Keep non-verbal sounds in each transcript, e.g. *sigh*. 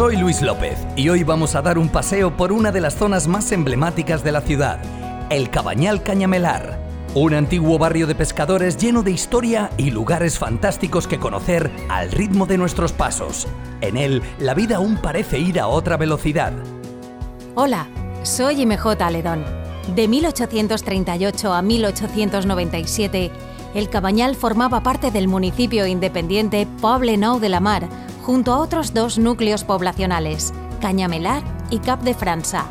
Soy Luis López y hoy vamos a dar un paseo por una de las zonas más emblemáticas de la ciudad, el Cabañal Cañamelar. Un antiguo barrio de pescadores lleno de historia y lugares fantásticos que conocer al ritmo de nuestros pasos. En él, la vida aún parece ir a otra velocidad. Hola, soy MJ Aledón. De 1838 a 1897, el Cabañal formaba parte del municipio independiente Poble-Nou de la Mar, junto a otros dos núcleos poblacionales, Cañamelar y Cap de França.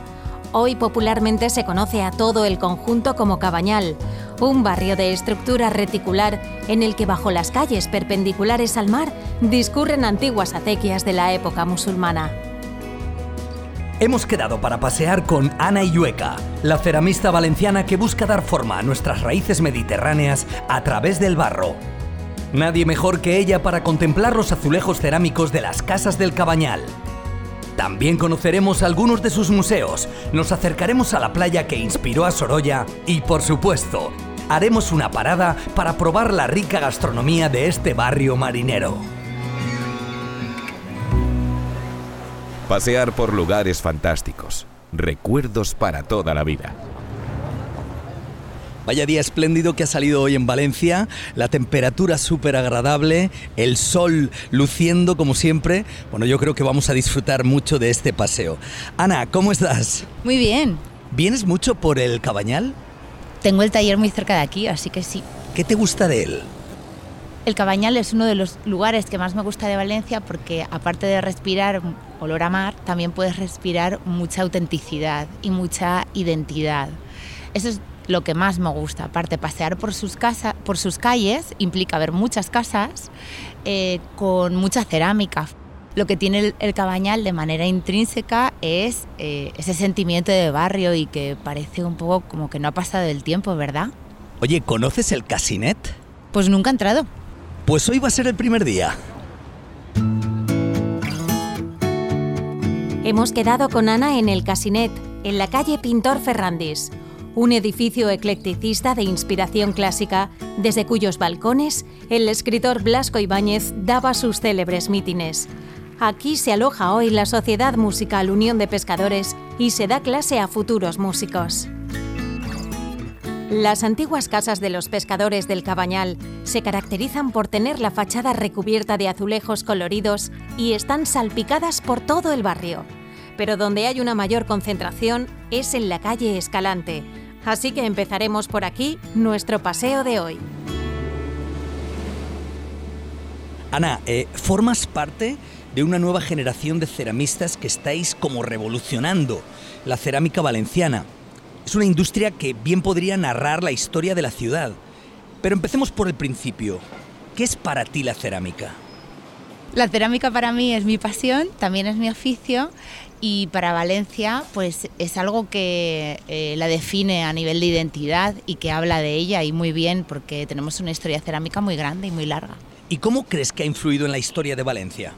Hoy popularmente se conoce a todo el conjunto como Cabañal, un barrio de estructura reticular en el que bajo las calles perpendiculares al mar discurren antiguas acequias de la época musulmana. Hemos quedado para pasear con Ana Illueca, la ceramista valenciana que busca dar forma a nuestras raíces mediterráneas a través del barro. Nadie mejor que ella para contemplar los azulejos cerámicos de las casas del Cabañal. También conoceremos algunos de sus museos, nos acercaremos a la playa que inspiró a Sorolla y, por supuesto, haremos una parada para probar la rica gastronomía de este barrio marinero. Pasear por lugares fantásticos, recuerdos para toda la vida. Vaya día espléndido que ha salido hoy en Valencia, la temperatura súper agradable, el sol luciendo como siempre. Bueno, yo creo que vamos a disfrutar mucho de este paseo. Ana, ¿cómo estás? Muy bien. ¿Vienes mucho por el Cabañal? Tengo el taller muy cerca de aquí, así que sí. ¿Qué te gusta de él? El Cabañal es uno de los lugares que más me gusta de Valencia porque aparte de respirar olor a mar, también puedes respirar mucha autenticidad y mucha identidad. Eso es lo que más me gusta. Aparte, pasear por sus, casas, por sus calles implica ver muchas casas eh, con mucha cerámica. Lo que tiene el, el Cabañal de manera intrínseca es eh, ese sentimiento de barrio y que parece un poco como que no ha pasado el tiempo, ¿verdad? Oye, ¿conoces el Casinet? Pues nunca he entrado. Pues hoy va a ser el primer día. Hemos quedado con Ana en el Casinet, en la calle Pintor Ferrandis, un edificio eclecticista de inspiración clásica, desde cuyos balcones el escritor Blasco Ibáñez daba sus célebres mítines. Aquí se aloja hoy la Sociedad Musical Unión de Pescadores y se da clase a futuros músicos. Las antiguas casas de los pescadores del Cabañal se caracterizan por tener la fachada recubierta de azulejos coloridos y están salpicadas por todo el barrio. Pero donde hay una mayor concentración es en la calle Escalante. Así que empezaremos por aquí nuestro paseo de hoy. Ana, eh, formas parte de una nueva generación de ceramistas que estáis como revolucionando la cerámica valenciana. Es una industria que bien podría narrar la historia de la ciudad. Pero empecemos por el principio. ¿Qué es para ti la cerámica? La cerámica para mí es mi pasión, también es mi oficio y para Valencia pues es algo que eh, la define a nivel de identidad y que habla de ella y muy bien porque tenemos una historia cerámica muy grande y muy larga. ¿Y cómo crees que ha influido en la historia de Valencia?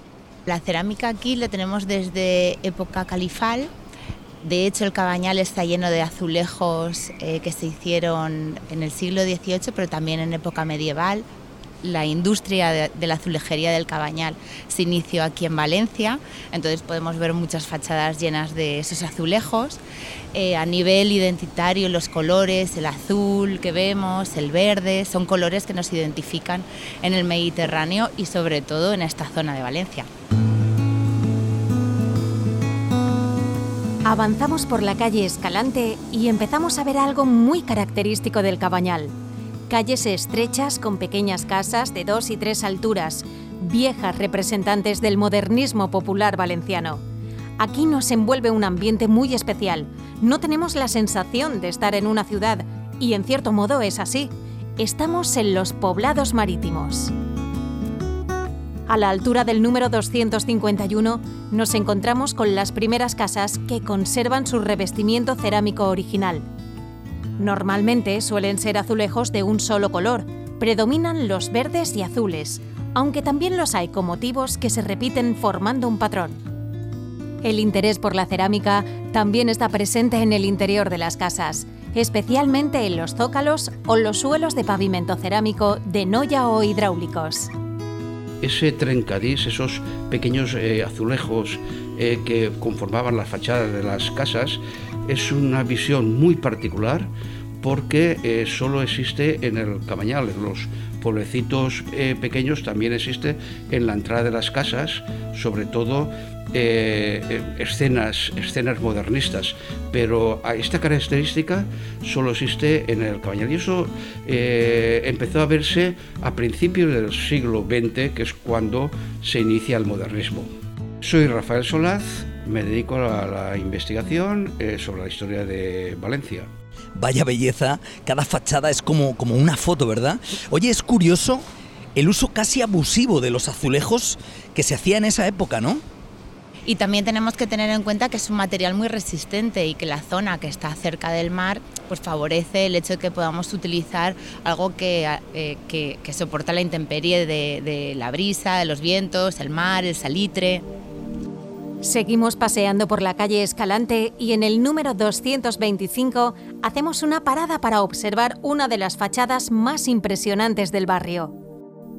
La cerámica aquí la tenemos desde época califal. De hecho, el cabañal está lleno de azulejos eh, que se hicieron en el siglo XVIII, pero también en época medieval. La industria de, la azulejería del cabañal se inició aquí en Valencia, entonces podemos ver muchas fachadas llenas de esos azulejos. Eh, a nivel identitario, los colores, el azul que vemos, el verde, son colores que nos identifican en el Mediterráneo y sobre todo en esta zona de Valencia. Avanzamos por la calle Escalante y empezamos a ver algo muy característico del Cabañal. Calles estrechas con pequeñas casas de dos y tres alturas, viejas representantes del modernismo popular valenciano. Aquí nos envuelve un ambiente muy especial. No tenemos la sensación de estar en una ciudad, y en cierto modo es así. Estamos en los poblados marítimos. A la altura del número 251 nos encontramos con las primeras casas que conservan su revestimiento cerámico original. Normalmente suelen ser azulejos de un solo color, predominan los verdes y azules, aunque también los hay con motivos que se repiten formando un patrón. El interés por la cerámica también está presente en el interior de las casas, especialmente en los zócalos o los suelos de pavimento cerámico de noya o hidráulicos ese trencadís, esos pequeños eh, azulejos eh, que conformaban las fachadas de las casas, es una visión muy particular porque eh, solo existe en el Cabañal, en los pueblecitos pequeños también existe en la entrada de las casas, sobre todo eh, eh, escenas, escenas modernistas, pero esta característica solo existe en el Cabañal y eso eh, empezó a verse a principios del siglo XX, que es cuando se inicia el modernismo. Soy Rafael Solaz, me dedico a la investigación sobre la historia de Valencia. Vaya belleza, cada fachada es como, como una foto, ¿verdad? Oye, es curioso el uso casi abusivo de los azulejos que se hacía en esa época, ¿no? Y también tenemos que tener en cuenta que es un material muy resistente y que la zona que está cerca del mar pues favorece el hecho de que podamos utilizar algo que, eh, que, soporta la intemperie de, de la brisa, de los vientos, el mar, el salitre. Seguimos paseando por la calle Escalante y en el número 225 hacemos una parada para observar una de las fachadas más impresionantes del barrio.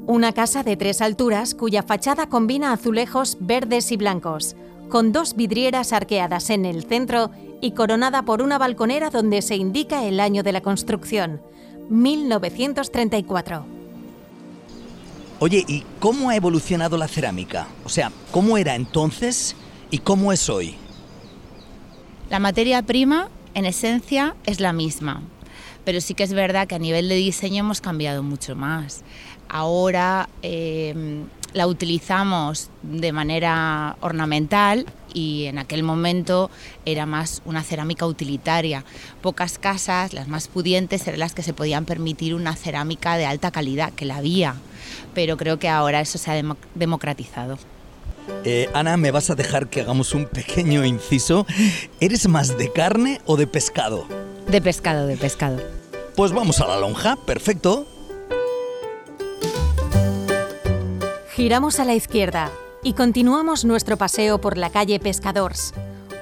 Una casa de tres alturas cuya fachada combina azulejos verdes y blancos, con dos vidrieras arqueadas en el centro y coronada por una balconera donde se indica el año de la construcción, 1934. Oye, ¿y cómo ha evolucionado la cerámica? O sea, ¿cómo era entonces y cómo es hoy? La materia prima, en esencia, es la misma, pero sí que es verdad que a nivel de diseño hemos cambiado mucho más ahora em, la utilizamos de manera ornamental y en aquel momento era más una cerámica utilitaria. Pocas casas, las más pudientes, eran las que se podían permitir una cerámica de alta calidad, que la había, pero creo que ahora eso se ha democratizado. Eh, Ana, me vas a dejar que hagamos un pequeño inciso. ¿Eres más de carne o de pescado? De pescado, de pescado. Pues vamos a la lonja, perfecto. Giramos a la izquierda y continuamos nuestro paseo por la calle Pescadores,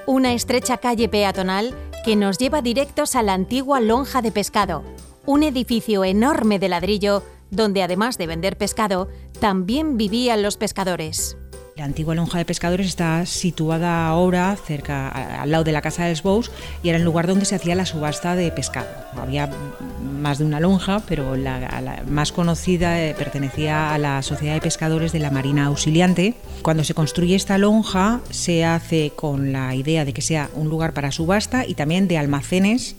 una estrecha calle peatonal que nos lleva directos a la antigua lonja de pescado, un edificio enorme de ladrillo donde además de vender pescado, también vivían los pescadores. La antigua lonja de pescadores está situada ahora cerca, al lado de la casa de Bous y era el lugar donde se hacía la subasta de pescado. Había más de una lonja, pero la, más conocida eh, pertenecía a la Sociedad de Pescadores de la Marina Auxiliante. Cuando se construye esta lonja se hace con la idea de que sea un lugar para subasta y también de almacenes.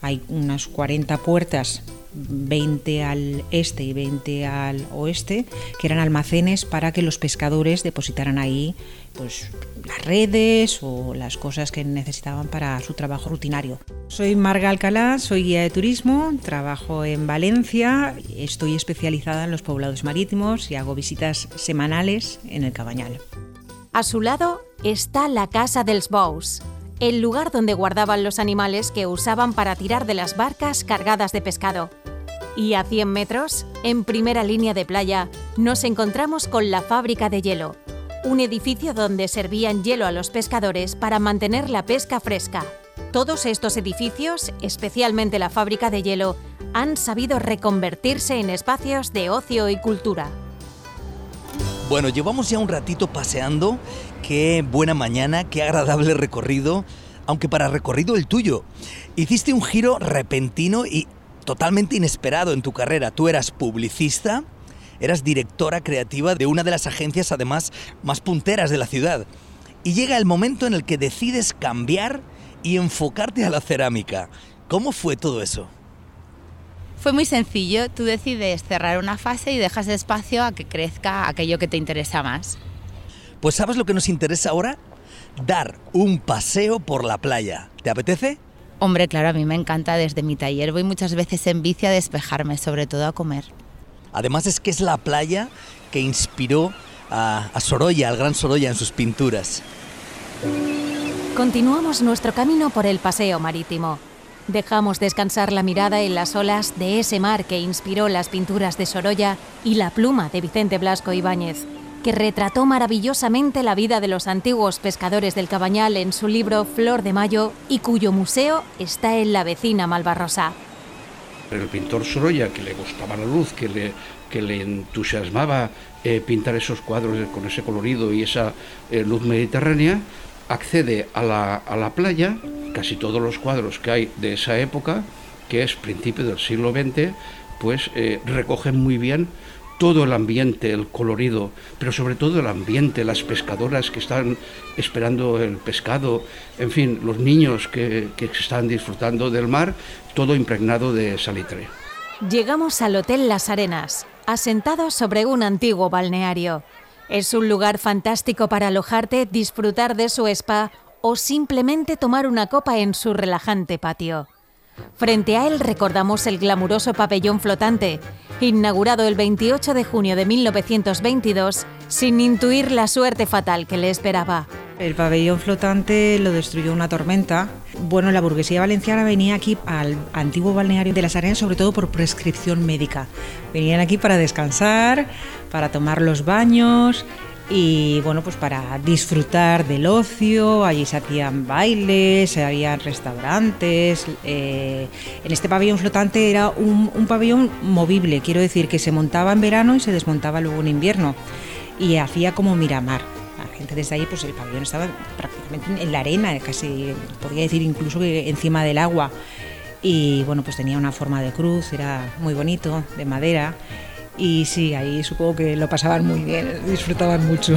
Hay unas 40 puertas 20 al este y 20 al oeste, que eran almacenes para que los pescadores depositaran ahí pues, las redes o las cosas que necesitaban para su trabajo rutinario. Soy Marga Alcalá, soy guía de turismo, trabajo en Valencia, estoy especializada en los poblados marítimos y hago visitas semanales en el Cabañal. A su lado está la Casa dels Bous, el lugar donde guardaban los animales que usaban para tirar de las barcas cargadas de pescado. Y a 100 metros, en primera línea de playa, nos encontramos con la fábrica de hielo, un edificio donde servían hielo a los pescadores para mantener la pesca fresca. Todos estos edificios, especialmente la fábrica de hielo, han sabido reconvertirse en espacios de ocio y cultura. Bueno, llevamos ya un ratito paseando. Qué buena mañana, qué agradable recorrido. Aunque para recorrido el tuyo. Hiciste un giro repentino y totalmente inesperado en tu carrera. Tú eras publicista, eras directora creativa de una de las agencias además más punteras de la ciudad. Y llega el momento en el que decides cambiar y enfocarte a la cerámica. ¿Cómo fue todo eso? Fue muy sencillo, tú decides cerrar una fase y dejas espacio a que crezca aquello que te interesa más. Pues ¿sabes lo que nos interesa ahora? Dar un paseo por la playa. ¿Te apetece? Hombre, claro, a mí me encanta desde mi taller. Voy muchas veces en bici a despejarme, sobre todo a comer. Además es que es la playa que inspiró a, a Sorolla, al gran Sorolla en sus pinturas. Continuamos nuestro camino por el paseo marítimo. Dejamos descansar la mirada en las olas de ese mar que inspiró las pinturas de Sorolla y la pluma de Vicente Blasco Ibáñez, que retrató maravillosamente la vida de los antiguos pescadores del Cabañal en su libro Flor de Mayo y cuyo museo está en la vecina Malvarrosa. El pintor Sorolla, que le gustaba la luz, que le, que le entusiasmaba eh, pintar esos cuadros con ese colorido y esa eh, luz mediterránea, accede a la, a la playa, casi todos los cuadros que hay de esa época, que es principio del siglo XX, pues eh, recogen muy bien todo el ambiente, el colorido, pero sobre todo el ambiente, las pescadoras que están esperando el pescado, en fin, los niños que, que están disfrutando del mar, todo impregnado de salitre. Llegamos al Hotel Las Arenas, asentado sobre un antiguo balneario. Es un lugar fantástico para alojarte, disfrutar de su spa o simplemente tomar una copa en su relajante patio. Frente a él recordamos el glamuroso pabellón flotante, inaugurado el 28 de junio de 1922, sin intuir la suerte fatal que le esperaba. El pabellón flotante lo destruyó una tormenta. Bueno, la burguesía valenciana venía aquí al antiguo balneario de las Arenas sobre todo por prescripción médica. Venían aquí para descansar, para tomar los baños y bueno, pues para disfrutar del ocio, allí se hacían bailes, se restaurantes. eh, en este pabellón flotante era un, un pabellón movible, quiero decir que se montaba en verano y se desmontaba luego en invierno y hacía como Miramar. La gente desde ahí, pues el pabellón estaba prácticamente en la arena, casi podría decir incluso que encima del agua. Y bueno, pues tenía una forma de cruz, era muy bonito, de madera. Y sí, ahí supongo que lo pasaban muy bien, disfrutaban mucho.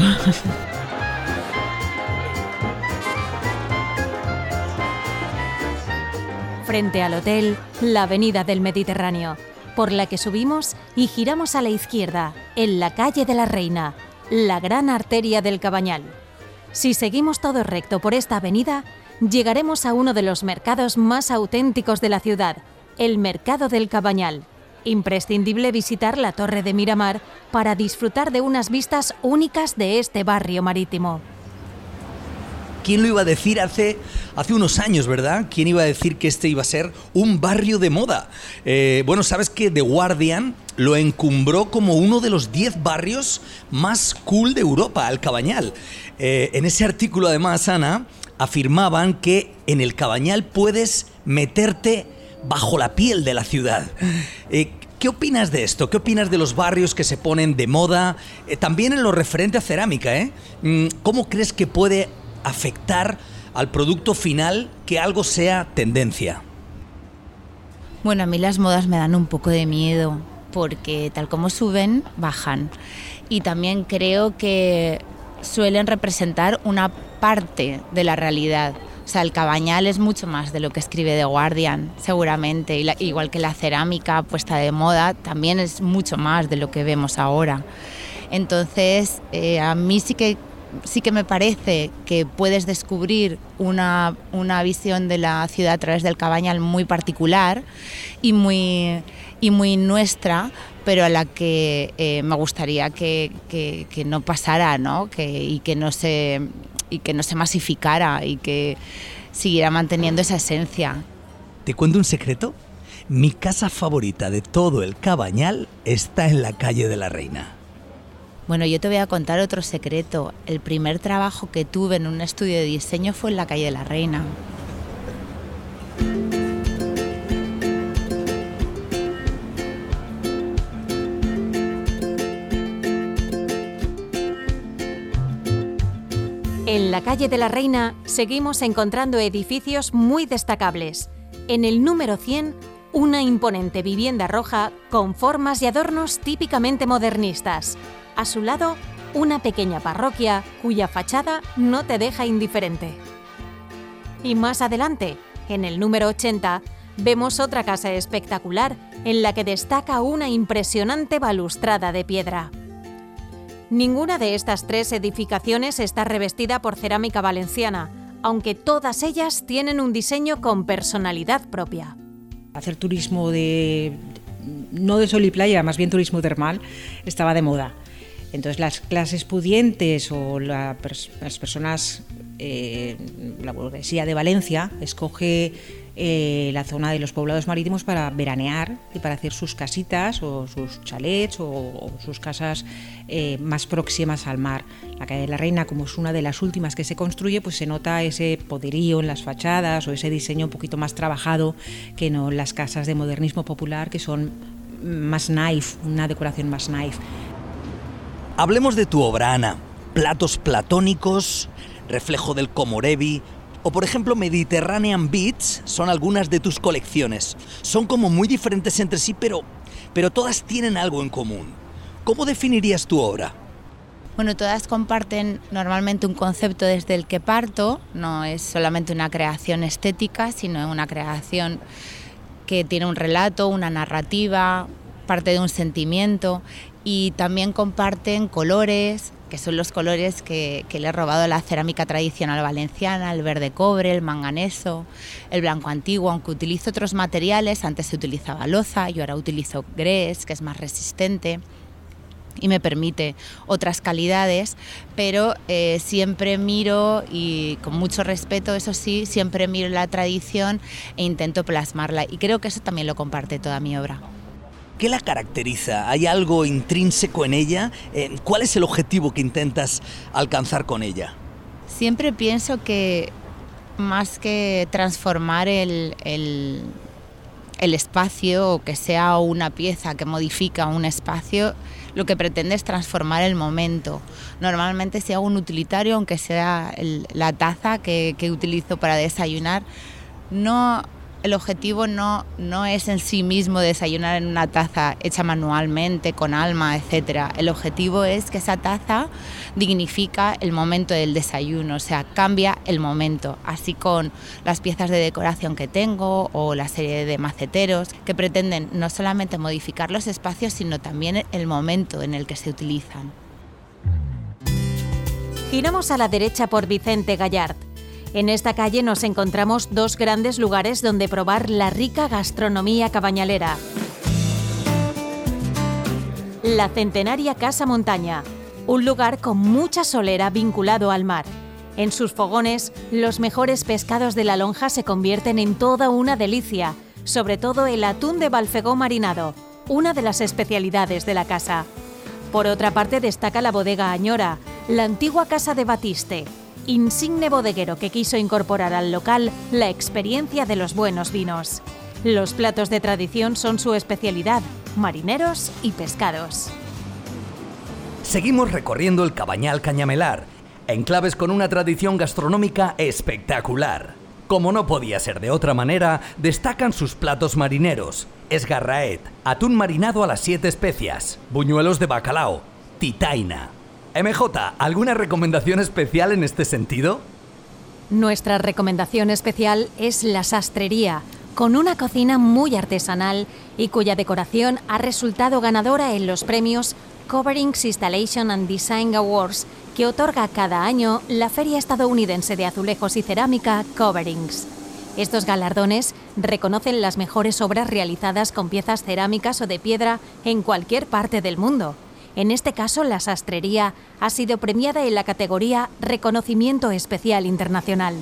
Frente al hotel, la avenida del Mediterráneo, por la que subimos y giramos a la izquierda, en la calle de la Reina, la gran arteria del Cabañal. Si seguimos todo recto por esta avenida, llegaremos a uno de los mercados más auténticos de la ciudad, el Mercado del Cabañal. Imprescindible visitar la Torre de Miramar para disfrutar de unas vistas únicas de este barrio marítimo. ¿Quién lo iba a decir hace, hace unos años, verdad? ¿Quién iba a decir que este iba a ser un barrio de moda? Eh, bueno, sabes que The Guardian lo encumbró como uno de los 10 barrios más cool de Europa, el Cabañal. Eh, en ese artículo, además, Ana, afirmaban que en el Cabañal puedes meterte bajo la piel de la ciudad. Eh, ¿Qué opinas de esto? ¿Qué opinas de los barrios que se ponen de moda? Eh, también en lo referente a cerámica, ¿eh? Mm, ¿Cómo crees que puede afectar al producto final que algo sea tendencia? Bueno, a mí las modas me dan un poco de miedo porque tal como suben, bajan. Y también creo que suelen representar una parte de la realidad. O sea, el cabañal es mucho más de lo que escribe The Guardian, seguramente. Y igual que la cerámica puesta de moda, también es mucho más de lo que vemos ahora. Entonces, eh, a mí sí que, sí que me parece que puedes descubrir una, una visión de la ciudad a través del cabañal muy particular y muy, y muy nuestra, pero a la que eh, me gustaría que, que- que no pasara, ¿no? Que, y, que no se, y que no se masificara y que siguiera manteniendo esa esencia. ¿Te cuento un secreto? Mi casa favorita de todo el Cabañal está en la calle de la Reina. Bueno, yo te voy a contar otro secreto. El primer trabajo que tuve en un estudio de diseño fue en la calle de la Reina. Calle de la Reina seguimos encontrando edificios muy destacables. En el número 100, una imponente vivienda roja con formas y adornos típicamente modernistas. A su lado, una pequeña parroquia cuya fachada no te deja indiferente. Y más adelante, en el número 80, vemos otra casa espectacular en la que destaca una impresionante balustrada de piedra. Ninguna de estas tres edificaciones está revestida por cerámica valenciana, aunque todas ellas tienen un diseño con personalidad propia. Hacer turismo de no de sol y playa, más bien turismo termal, estaba de moda. Entonces las clases pudientes o las personas, eh, la burguesía de Valencia escoge eh, la zona de los poblados marítimos para veranear y para hacer sus casitas o sus chalets o, sus casas eh, más próximas al mar. La calle de la Reina, como es una de las últimas que se construye, pues se nota ese poderío en las fachadas o ese diseño un poquito más trabajado que no las casas de modernismo popular que son más knife, una decoración más knife. Hablemos de tu obra, Ana. Platos platónicos, reflejo del Comorebi, o por ejemplo Mediterranean Beats son algunas de tus colecciones. Son como muy diferentes entre sí, pero, pero todas tienen algo en común. ¿Cómo definirías tu obra? Bueno, todas comparten normalmente un concepto desde el que parto, no es solamente una creación estética, sino una creación que tiene un relato, una narrativa, parte de un sentimiento y también comparten colores, que son los colores que, le he robado a la cerámica tradicional valenciana, el verde cobre, el manganeso, el blanco antiguo, aunque utilizo otros materiales, antes se utilizaba loza, yo ahora utilizo grés, que es más resistente y me permite otras calidades, pero eh, siempre miro y con mucho respeto, eso sí, siempre miro la tradición e intento plasmarla y creo que eso también lo comparte toda mi obra. ¿Qué la caracteriza? ¿Hay algo intrínseco en ella? Eh, ¿Cuál es el objetivo que intentas alcanzar con ella? Siempre pienso que más que transformar el, el espacio o que sea una pieza que modifica un espacio, lo que pretende es transformar el momento. Normalmente si hago un utilitario, aunque sea la taza que, que utilizo para desayunar, no el objetivo no, no es en sí mismo desayunar en una taza hecha manualmente, con alma, etc. El objetivo es que esa taza dignifica el momento del desayuno, o sea, cambia el momento. Así con las piezas de decoración que tengo o la serie de maceteros que pretenden no solamente modificar los espacios, sino también el momento en el que se utilizan. Giramos a la derecha por Vicente Gallard en esta calle nos encontramos dos grandes lugares donde probar la rica gastronomía cabañalera. La centenaria Casa Montaña, un lugar con mucha solera vinculado al mar. En sus fogones, los mejores pescados de la lonja se convierten en toda una delicia, sobre todo el atún de Balfegó marinado, una de las especialidades de la casa. Por otra parte destaca la bodega Añora, la antigua casa de Batiste, insigne bodeguero que quiso incorporar al local la experiencia de los buenos vinos. Los platos de tradición son su especialidad, marineros y pescados. Seguimos recorriendo el Cabañal Cañamelar, enclaves con una tradición gastronómica espectacular. Como no podía ser de otra manera, destacan sus platos marineros, esgarraet, atún marinado a las siete especias, buñuelos de bacalao, titaina, MJ, ¿alguna recomendación especial en este sentido? Nuestra recomendación especial es la sastrería, con una cocina muy artesanal y cuya decoración ha resultado ganadora en los premios Coverings Installation and Design Awards que otorga cada año la Feria Estadounidense de Azulejos y Cerámica Coverings. Estos galardones reconocen las mejores obras realizadas con piezas cerámicas o de piedra en cualquier parte del mundo. En este caso, la sastrería ha sido premiada en la categoría Reconocimiento Especial Internacional.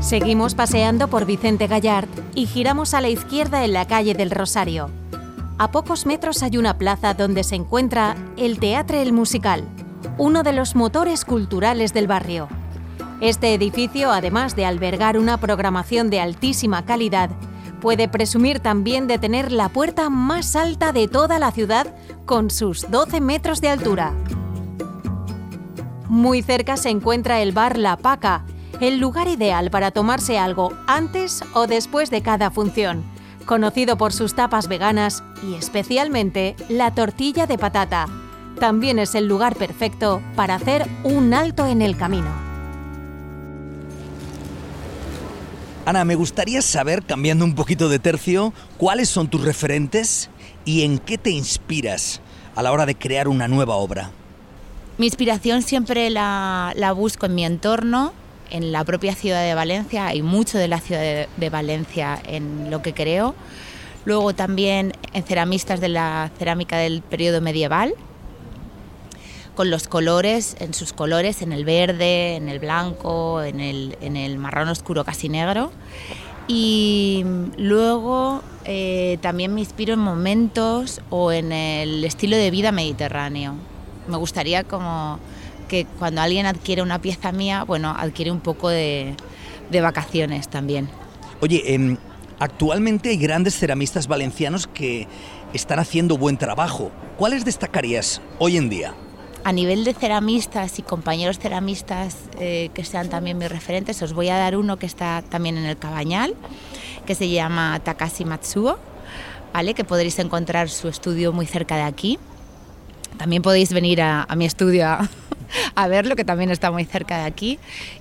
Seguimos paseando por Vicente Gallard y giramos a la izquierda en la calle del Rosario. A pocos metros hay una plaza donde se encuentra el Teatre El Musical, uno de los motores culturales del barrio. Este edificio, además de albergar una programación de altísima calidad, puede presumir también de tener la puerta más alta de toda la ciudad con sus 12 metros de altura. Muy cerca se encuentra el bar La Paca, el lugar ideal para tomarse algo antes o después de cada función, conocido por sus tapas veganas y especialmente la tortilla de patata. También es el lugar perfecto para hacer un alto en el camino. Ana, me gustaría saber, cambiando un poquito de tercio, cuáles son tus referentes y en qué te inspiras a la hora de crear una nueva obra. Mi inspiración siempre la, busco en mi entorno, en la propia ciudad de Valencia, hay mucho de la ciudad de, Valencia en lo que creo. Luego también en ceramistas de la cerámica del periodo medieval, con los colores, en sus colores, en el verde, en el blanco, en el, en el marrón oscuro casi negro. Y luego eh, también me inspiro en momentos o en el estilo de vida mediterráneo. Me gustaría como que cuando alguien adquiere una pieza mía, bueno, adquiere un poco de, de vacaciones también. Oye, em, actualmente hay grandes ceramistas valencianos que están haciendo buen trabajo. ¿Cuáles destacarías hoy en día? A nivel de ceramistas y compañeros ceramistas eh, que sean también mis referentes, os voy a dar uno que está también en el Cabañal, que se llama Takashi Matsuo, ¿vale? que podréis encontrar su estudio muy cerca de aquí. También podéis venir a, a mi estudio *laughs* a verlo, que también está muy cerca de aquí.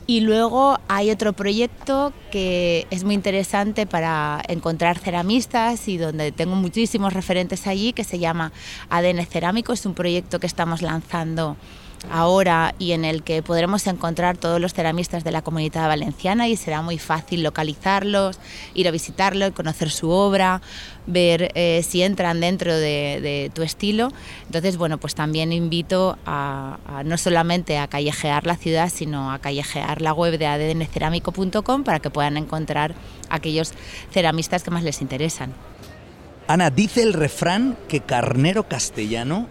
Y luego hay otro proyecto que es muy interesante para encontrar ceramistas y donde tengo muchísimos referentes allí, que se llama ADN Cerámico. Es un proyecto que estamos lanzando ahora y en el que podremos encontrar todos los ceramistas de la comunidad valenciana y será muy fácil localizarlos, ir a visitarlo, conocer su obra, ver eh, si entran dentro de, tu estilo. Entonces, bueno, pues también invito a, no solamente a callejear la ciudad, sino a callejear la web de adncerámico.com para que puedan encontrar aquellos ceramistas que más les interesan. Ana, dice el refrán que carnero castellano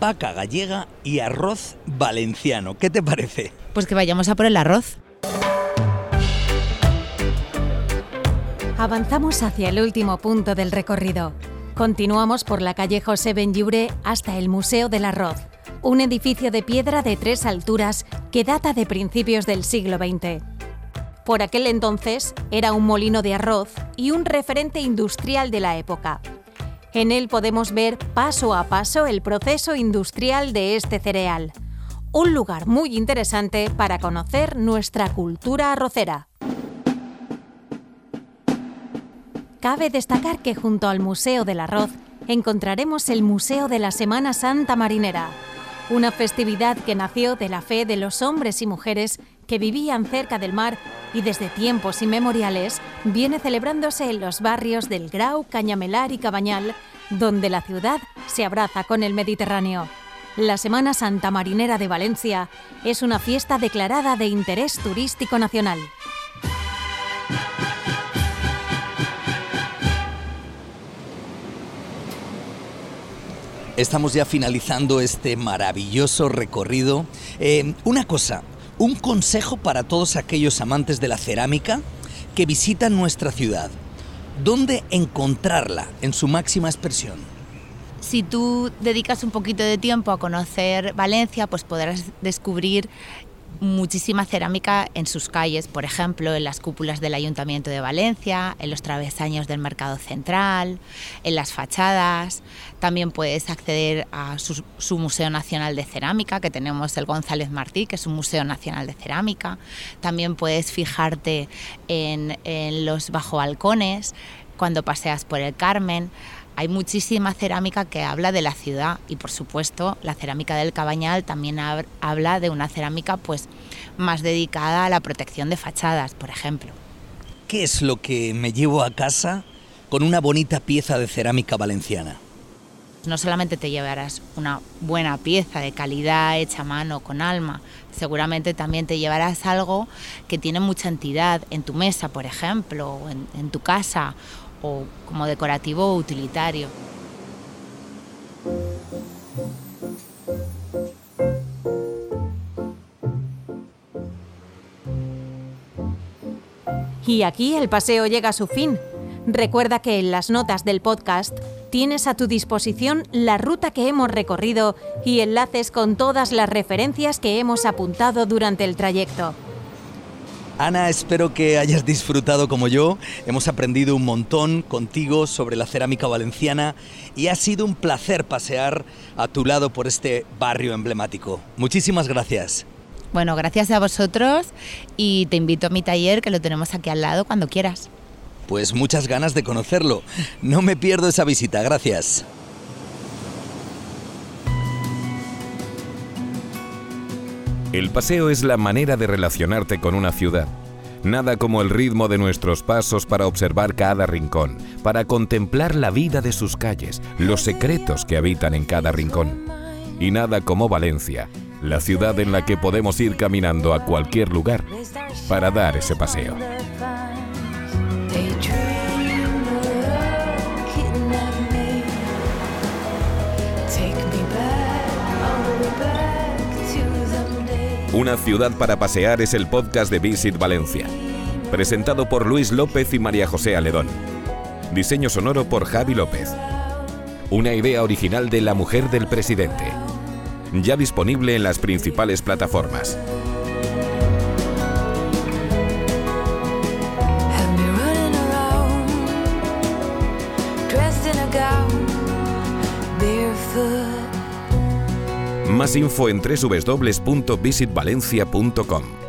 vaca gallega y arroz valenciano. ¿Qué te parece? Pues que vayamos a por el arroz. Avanzamos hacia el último punto del recorrido. Continuamos por la calle José Benlliure hasta el Museo del Arroz, un edificio de piedra de tres alturas que data de principios del siglo XX. Por aquel entonces era un molino de arroz y un referente industrial de la época. En él podemos ver paso a paso el proceso industrial de este cereal. Un lugar muy interesante para conocer nuestra cultura arrocera. Cabe destacar que junto al Museo del Arroz encontraremos el Museo de la Semana Santa Marinera, una festividad que nació de la fe de los hombres y mujeres que vivían cerca del mar y desde tiempos inmemoriales viene celebrándose en los barrios del Grau, Cañamelar y Cabañal, donde la ciudad se abraza con el Mediterráneo. La Semana Santa Marinera de Valencia es una fiesta declarada de interés turístico nacional. Estamos ya finalizando este maravilloso recorrido. Eh, una cosa, un consejo para todos aquellos amantes de la cerámica que visitan nuestra ciudad. ¿Dónde encontrarla en su máxima expresión? Si tú dedicas un poquito de tiempo a conocer Valencia, pues podrás descubrir muchísima cerámica en sus calles, por ejemplo, en las cúpulas del Ayuntamiento de Valencia, en los travesaños del Mercado Central, en las fachadas. También puedes acceder a su, Museo Nacional de Cerámica, que tenemos el González Martí, que es un Museo Nacional de Cerámica. También puedes fijarte en, en los bajo balcones cuando paseas por el Carmen hay muchísima cerámica que habla de la ciudad y por supuesto la cerámica del Cabañal también habla de una cerámica pues más dedicada a la protección de fachadas, por ejemplo. ¿Qué es lo que me llevo a casa con una bonita pieza de cerámica valenciana? No solamente te llevarás una buena pieza de calidad hecha a mano, con alma, seguramente también te llevarás algo que tiene mucha entidad en tu mesa, por ejemplo, o en, en tu casa, o como decorativo utilitario. Y aquí el paseo llega a su fin. Recuerda que en las notas del podcast tienes a tu disposición la ruta que hemos recorrido y enlaces con todas las referencias que hemos apuntado durante el trayecto. Ana, espero que hayas disfrutado como yo. Hemos aprendido un montón contigo sobre la cerámica valenciana y ha sido un placer pasear a tu lado por este barrio emblemático. Muchísimas gracias. Bueno, gracias a vosotros y te invito a mi taller que lo tenemos aquí al lado cuando quieras. Pues muchas ganas de conocerlo. No me pierdo esa visita, gracias. El paseo es la manera de relacionarte con una ciudad. Nada como el ritmo de nuestros pasos para observar cada rincón, para contemplar la vida de sus calles, los secretos que habitan en cada rincón. Y nada como Valencia, la ciudad en la que podemos ir caminando a cualquier lugar para dar ese paseo. Una ciudad para pasear es el podcast de Visit Valencia, presentado por Luis López y María José Aledón. Diseño sonoro por Javi López. Una idea original de la mujer del presidente. Ya disponible en las principales plataformas. Más info en www.visitvalencia.com.